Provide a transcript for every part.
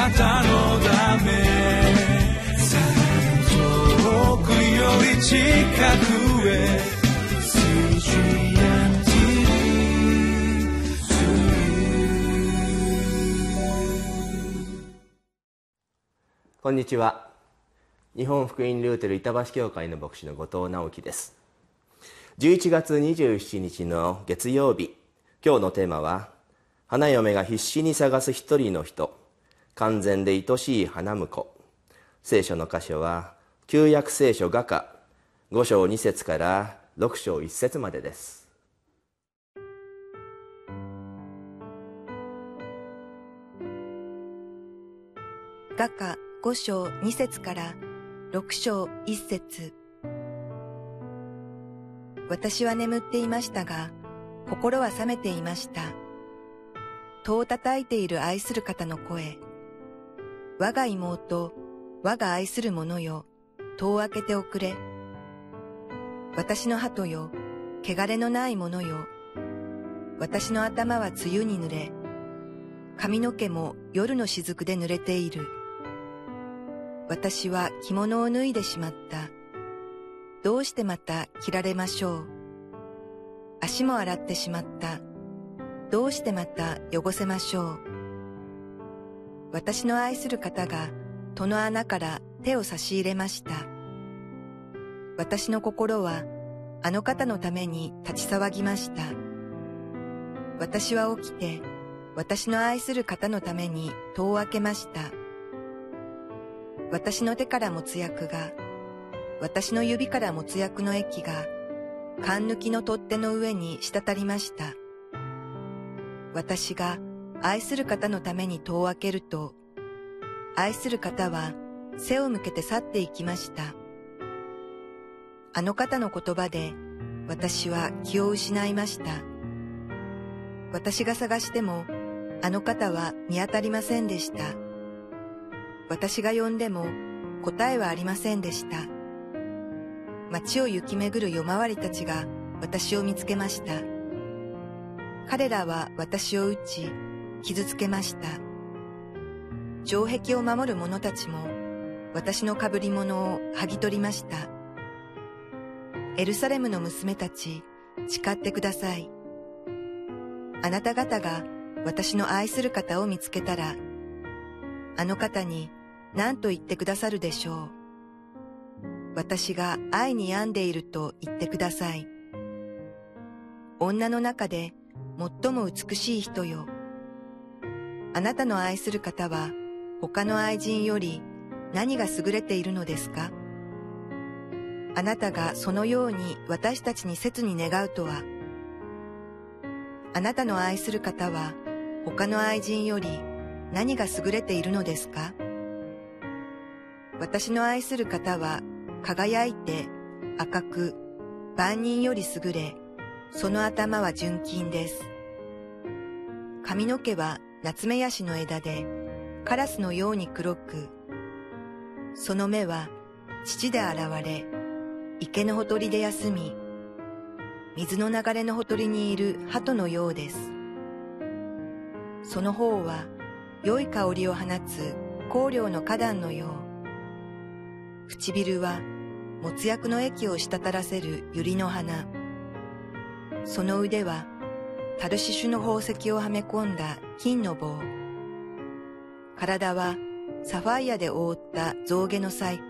なたのため遠くより近くへ。こんにちは。日本福音ルーテル板橋教会の牧師の後藤直樹です。11月27日の月曜日。今日のテーマは花嫁が必死に探す一人の人。完全で愛しい花婿聖書の箇所は旧約聖書画家5章2節から6章1節までです画家5章2節から6章1節私は眠っていましたが、心は覚めていました。戸を叩いている愛する方の声。我が妹、我が愛する者よ、戸を開けておくれ。私の鳩よ、汚れのない者よ。私の頭は梅雨に濡れ、髪の毛も夜の雫で濡れている。私は着物を脱いでしまった。どうしてまた着られましょう。足も洗ってしまった。どうしてまた汚せましょう。私の愛する方が戸の穴から手を差し入れました。私の心はあの方のために立ち騒ぎました。私は起きて私の愛する方のために戸を開けました。私の手から持つ薬が、私の指から持つ薬の液が、缶抜きの取っ手の上に滴りました。私が愛する方のために戸を開けると、愛する方は背を向けて去っていきました。あの方の言葉で私は気を失いました。私が探してもあの方は見当たりませんでした。私が呼んでも答えはありませんでした。街を行き巡る夜回りたちが私を見つけました。彼らは私を撃ち、傷つけました。城壁を守る者たちも私の被り物を剥ぎ取りました。エルサレムの娘たち、誓ってください。あなた方が私の愛する方を見つけたら、あの方に何と言ってくださるでしょう。私が愛に病んでいると言ってください。女の中で最も美しい人よ。あなたの愛する方は他の愛人より何が優れているのですか？あなたがそのように私たちに切に願うとは？あなたの愛する方は他の愛人より何が優れているのですか？私の愛する方は輝いて赤く万人より優れ、その頭は純金です。髪の毛は夏目ヤシの枝でカラスのように黒く、その目は父で現れ、池のほとりで休み、水の流れのほとりにいる鳩のようです。その方は良い香りを放つ香料の花壇のよう。唇は、もつ薬の液を滴らせる百合の花。その腕は、タルシシュの宝石をはめ込んだ金の棒。体は、サファイアで覆った象牙の細工。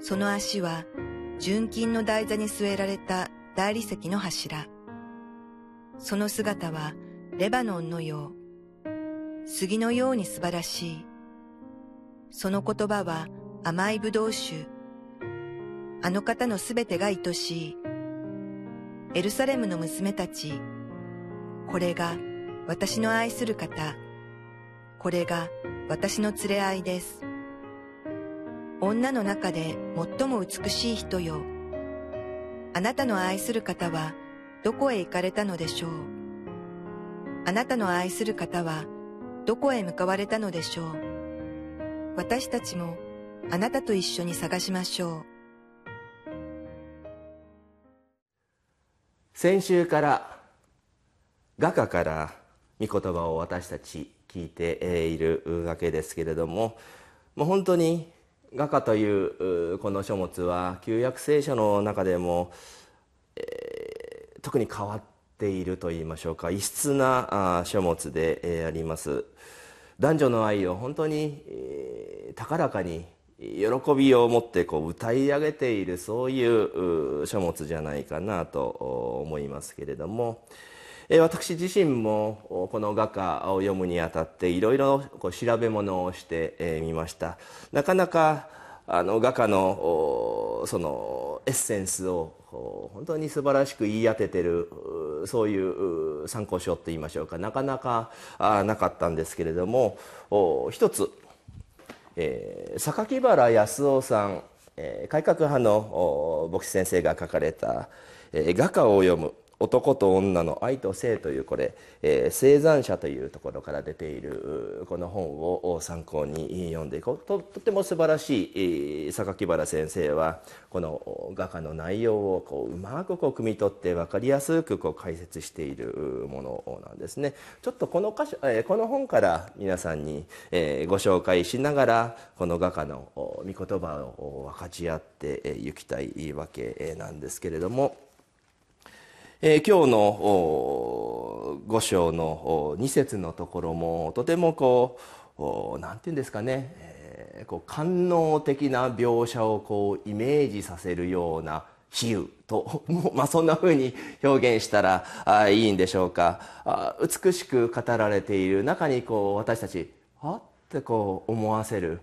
その足は、純金の台座に据えられた大理石の柱。その姿は、レバノンのよう。杉のように素晴らしい。その言葉は、甘いぶどう酒。あの方のすべてが愛しい。エルサレムの娘たち。これが私の愛する方。これが私の連れ合いです。女の中で最も美しい人よ。あなたの愛する方はどこへ行かれたのでしょう。あなたの愛する方はどこへ向かわれたのでしょう。私たちもあなたと一緒に探しましょう。先週から画家から御言葉を私たち聞いているわけですけれどももう本当に画家というこの書物は旧約聖書の中でも、えー、特に変わっていると言いましょうか。異質な書物であります。男女の愛を本当に、えー、高らかに喜びを持ってこう歌い上げているそういう書物じゃないかなと思いますけれども。私自身もこの画家を読むにあたっていろいろ調べ物をしてみました。なかなかあの画家のそのエッセンスを本当に素晴らしく言い当ててるそういう参考書といいましょうか。なかなかなかったんですけれども一つえー、榊原康夫さん、えー、改革派の牧師先生が書かれた「えー、画家を読む男と女の愛と性というこれ、え、生産者というところから出ているこの本を参考に読んでいこうととても素晴らしい榊原先生はこの画家の内容をこううまくこう汲み取って分かりやすくこう解説しているものなんですね。ちょっとこの箇所、え、この本から皆さんに、え、ご紹介しながらこの画家の御言葉を分かち合っていきたいわけなんですけれども。えー、今日の五章の二節のところもとてもこう何て言うんですかね、えー、こう官能的な描写をこうイメージさせるような比喩と、まあ、そんなふうに表現したらあいいんでしょうか。あ美しく語られている中にこう私たちはってこう思わせる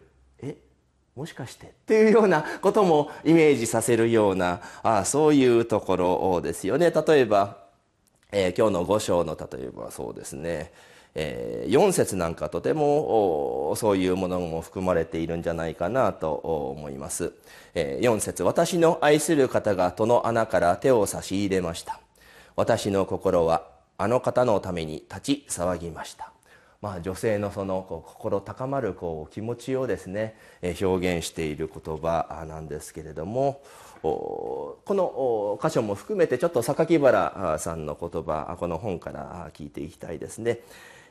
もしかしてっていうようなこともイメージさせるようなあそういうところですよね。例えば、えー、今日の5章の例えばそうですね、えー、4節なんかとてもそういうものも含まれているんじゃないかなと思います、えー、4節私の愛する方が戸の穴から手を差し入れました。私の心はあの方のために立ち騒ぎました。まあ、女性のそのこう心高まるこう気持ちをですね表現している言葉なんですけれどもこの箇所も含めてちょっと榊原さんの言葉この本から聞いていきたいですね、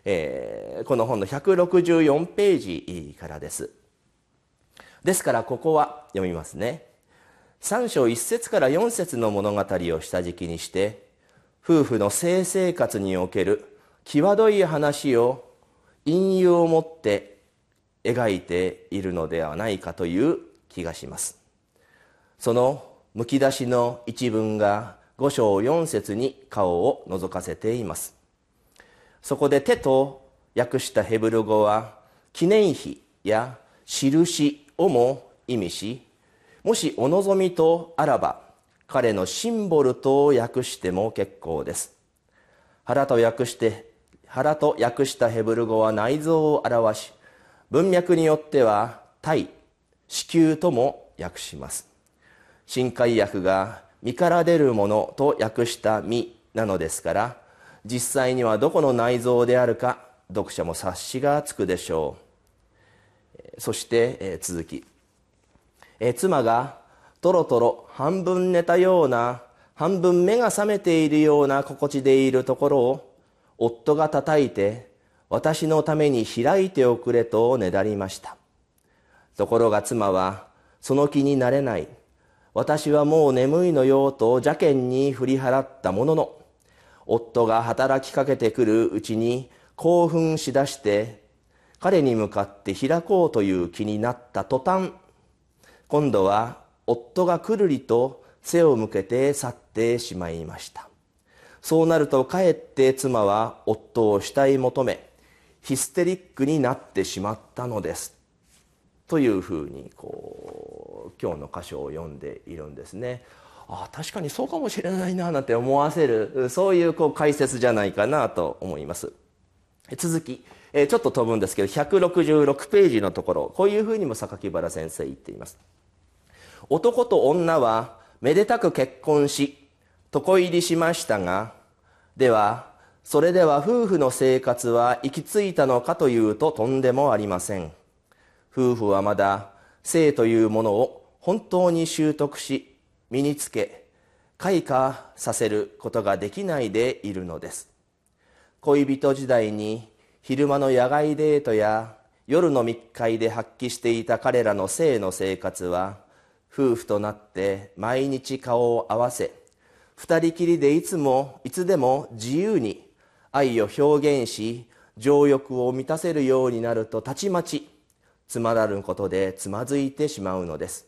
えー、この本の164ページからです。ですからここは読みますね。3章1節から4節の物語を下敷きにして夫婦の性生活における際どい話を隠喩を持って描いているのではないかという気がします。そのむき出しの一文が五章四節に顔を覗かせています。そこで手と訳したヘブル語は記念碑や印をも意味しもしお望みとあらば彼のシンボルと訳しても結構です。腹と訳して腹と訳したヘブル語は内臓を表し文脈によっては体子宮とも訳します。新海訳が身から出るものと訳した身なのですから実際にはどこの内臓であるか読者も察しがつくでしょう。そして、え続き、え妻がとろとろ半分寝たような半分目が覚めているような心地でいるところを夫が叩いて私のために開いておくれとねだりました。ところが妻はその気になれない。私はもう眠いのよと邪険に振り払ったものの夫が働きかけてくるうちに興奮しだして彼に向かって開こうという気になった途端今度は夫がくるりと背を向けて去ってしまいました。そうなるとかえって妻は夫を慕い求めヒステリックになってしまったのですというふうにこう今日の箇所を読んでいるんですね。ああ確かにそうかもしれないななんて思わせるそういうこう解説じゃないかなと思います。続きえちょっと飛ぶんですけど166ページのところこういうふうにも榊原先生言っています。男と女はめでたく結婚し床入りしましたが、では、それでは夫婦の生活は行き着いたのかというととんでもありません。夫婦はまだ性というものを本当に習得し、身につけ、開花させることができないでいるのです。恋人時代に昼間の野外デートや夜の密会で発揮していた彼らの性の生活は夫婦となって毎日顔を合わせ二人きりでいつもいつでも自由に愛を表現し情欲を満たせるようになるとたちまちつまらぬことでつまずいてしまうのです。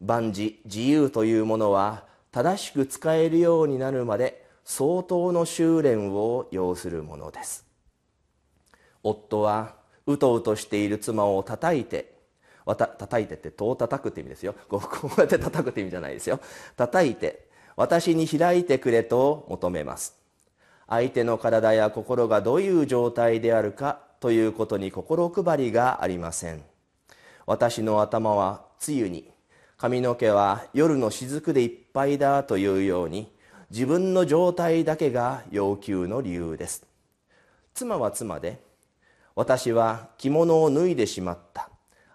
万事自由というものは正しく使えるようになるまで相当の修練を要するものです。夫はうとうとしている妻を叩いてわた叩いてって戸を叩くって意味ですよ。こうやって叩くって意味じゃないですよ。叩いて私に開いてくれと求めます。相手の体や心がどういう状態であるかということに心配りがありません。私の頭は梅雨に髪の毛は夜の雫でいっぱいだというように自分の状態だけが要求の理由です。妻は妻で私は着物を脱いでしまった。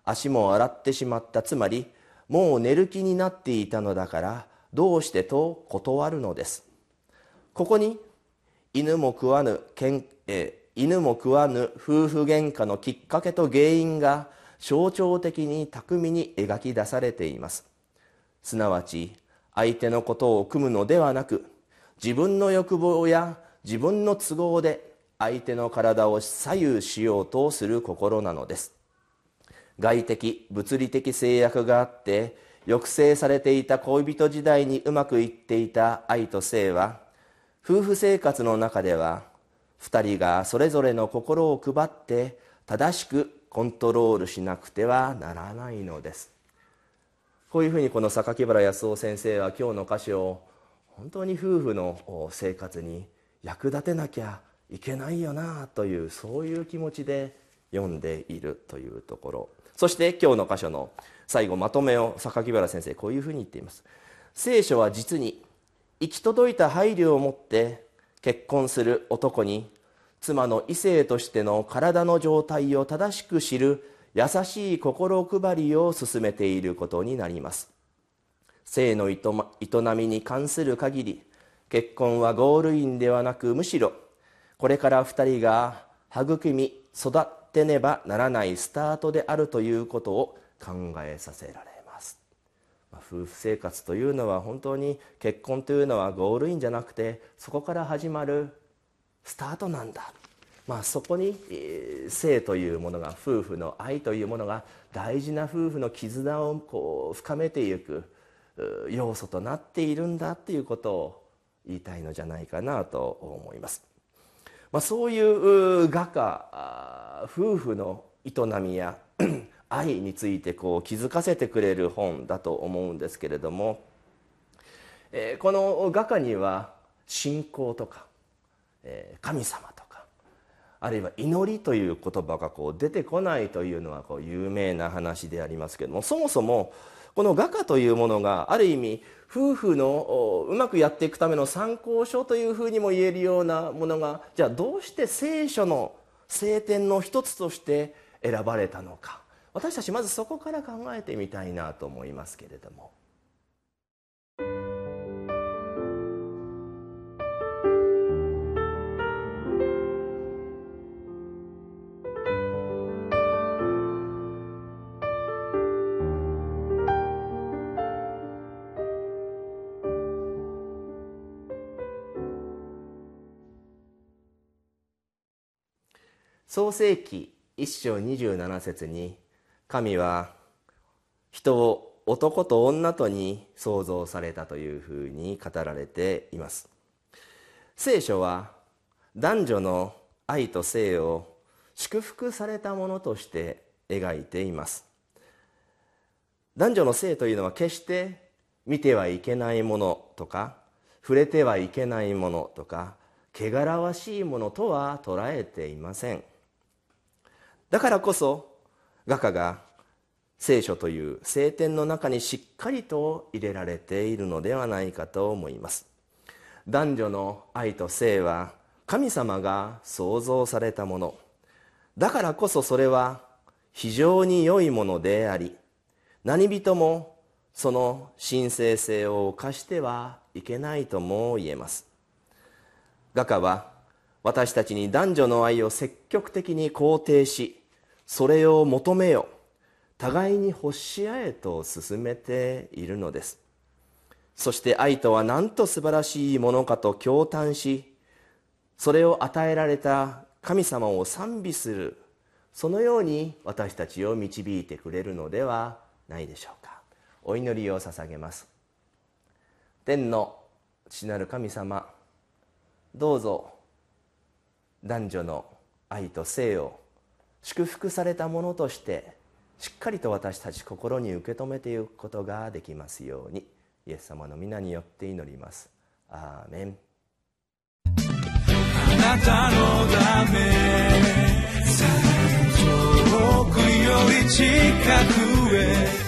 足も洗ってしまった。つまりもう寝る気になっていたのだからどうしてと断るのです。ここに犬も食わぬけん、え犬も食わぬ夫婦喧嘩のきっかけと原因が象徴的に巧みに描き出されています。すなわち相手のことを組むのではなく自分の欲望や自分の都合で相手の体を左右しようとする心なのです。外的物理的制約があって抑制されていた恋人時代にうまくいっていた愛と性は夫婦生活の中では2人がそれぞれの心を配って正しくコントロールしなくてはならないのです。こういうふうにこの榊原康夫先生は今日の歌詞を本当に夫婦の生活に役立てなきゃいけないよなというそういう気持ちで読んでいるというところ。そして今日の箇所の最後まとめを榊原先生こういうふうに言っています。聖書は実に行き届いた配慮を持って結婚する男に妻の異性としての体の状態を正しく知る優しい心配りを進めていることになります。性の営みに関する限り結婚はゴールインではなくむしろこれから2人が育み育ってねばならないスタートであるということを考えさせられますま夫婦生活というのは本当に結婚というのはゴールインじゃなくてそこから始まるスタートなんだ、まあ、そこに性というものが夫婦の愛というものが大事な夫婦の絆をこう深めていく要素となっているんだということを言いたいのじゃないかなと思います。まあ、そういう画家夫婦の営みや 愛についてこう気づかせてくれる本だと思うんですけれども、えー、この画家には信仰とかえ神様とかあるいは祈りという言葉がこう出てこないというのはこう有名な話でありますけれどもそもそもこの画家というものがある意味夫婦のうまくやっていくための参考書というふうにも言えるようなものがじゃあどうして聖書の聖典の一つとして選ばれたのか私たちまずそこから考えてみたいなと思いますけれども。創世紀一章27節に神は人を男と女とに創造されたというふうに語られています。聖書は男女の愛と性を祝福されたものとして描いています。男女の性というのは決して見てはいけないものとか触れてはいけないものとか汚らわしいものとは捉えていません。だからこそ画家が聖書という聖典の中にしっかりと入れられているのではないかと思います。男女の愛と性は神様が創造されたもの。だからこそそれは非常に良いものであり何人もその神聖性を犯してはいけないとも言えます。画家は私たちに男女の愛を積極的に肯定しそれを求めよ互いに欲し合えと進めているのです。そして愛とはなんと素晴らしいものかと驚嘆しそれを与えられた神様を賛美するそのように私たちを導いてくれるのではないでしょうか。お祈りを捧げます。天の父なる神様どうぞ男女の愛と性を祝福されたものとしてしっかりと私たち心に受け止めていくことができますようにイエス様の皆によって祈ります。アーメン。あなたのため遠くより近くへ。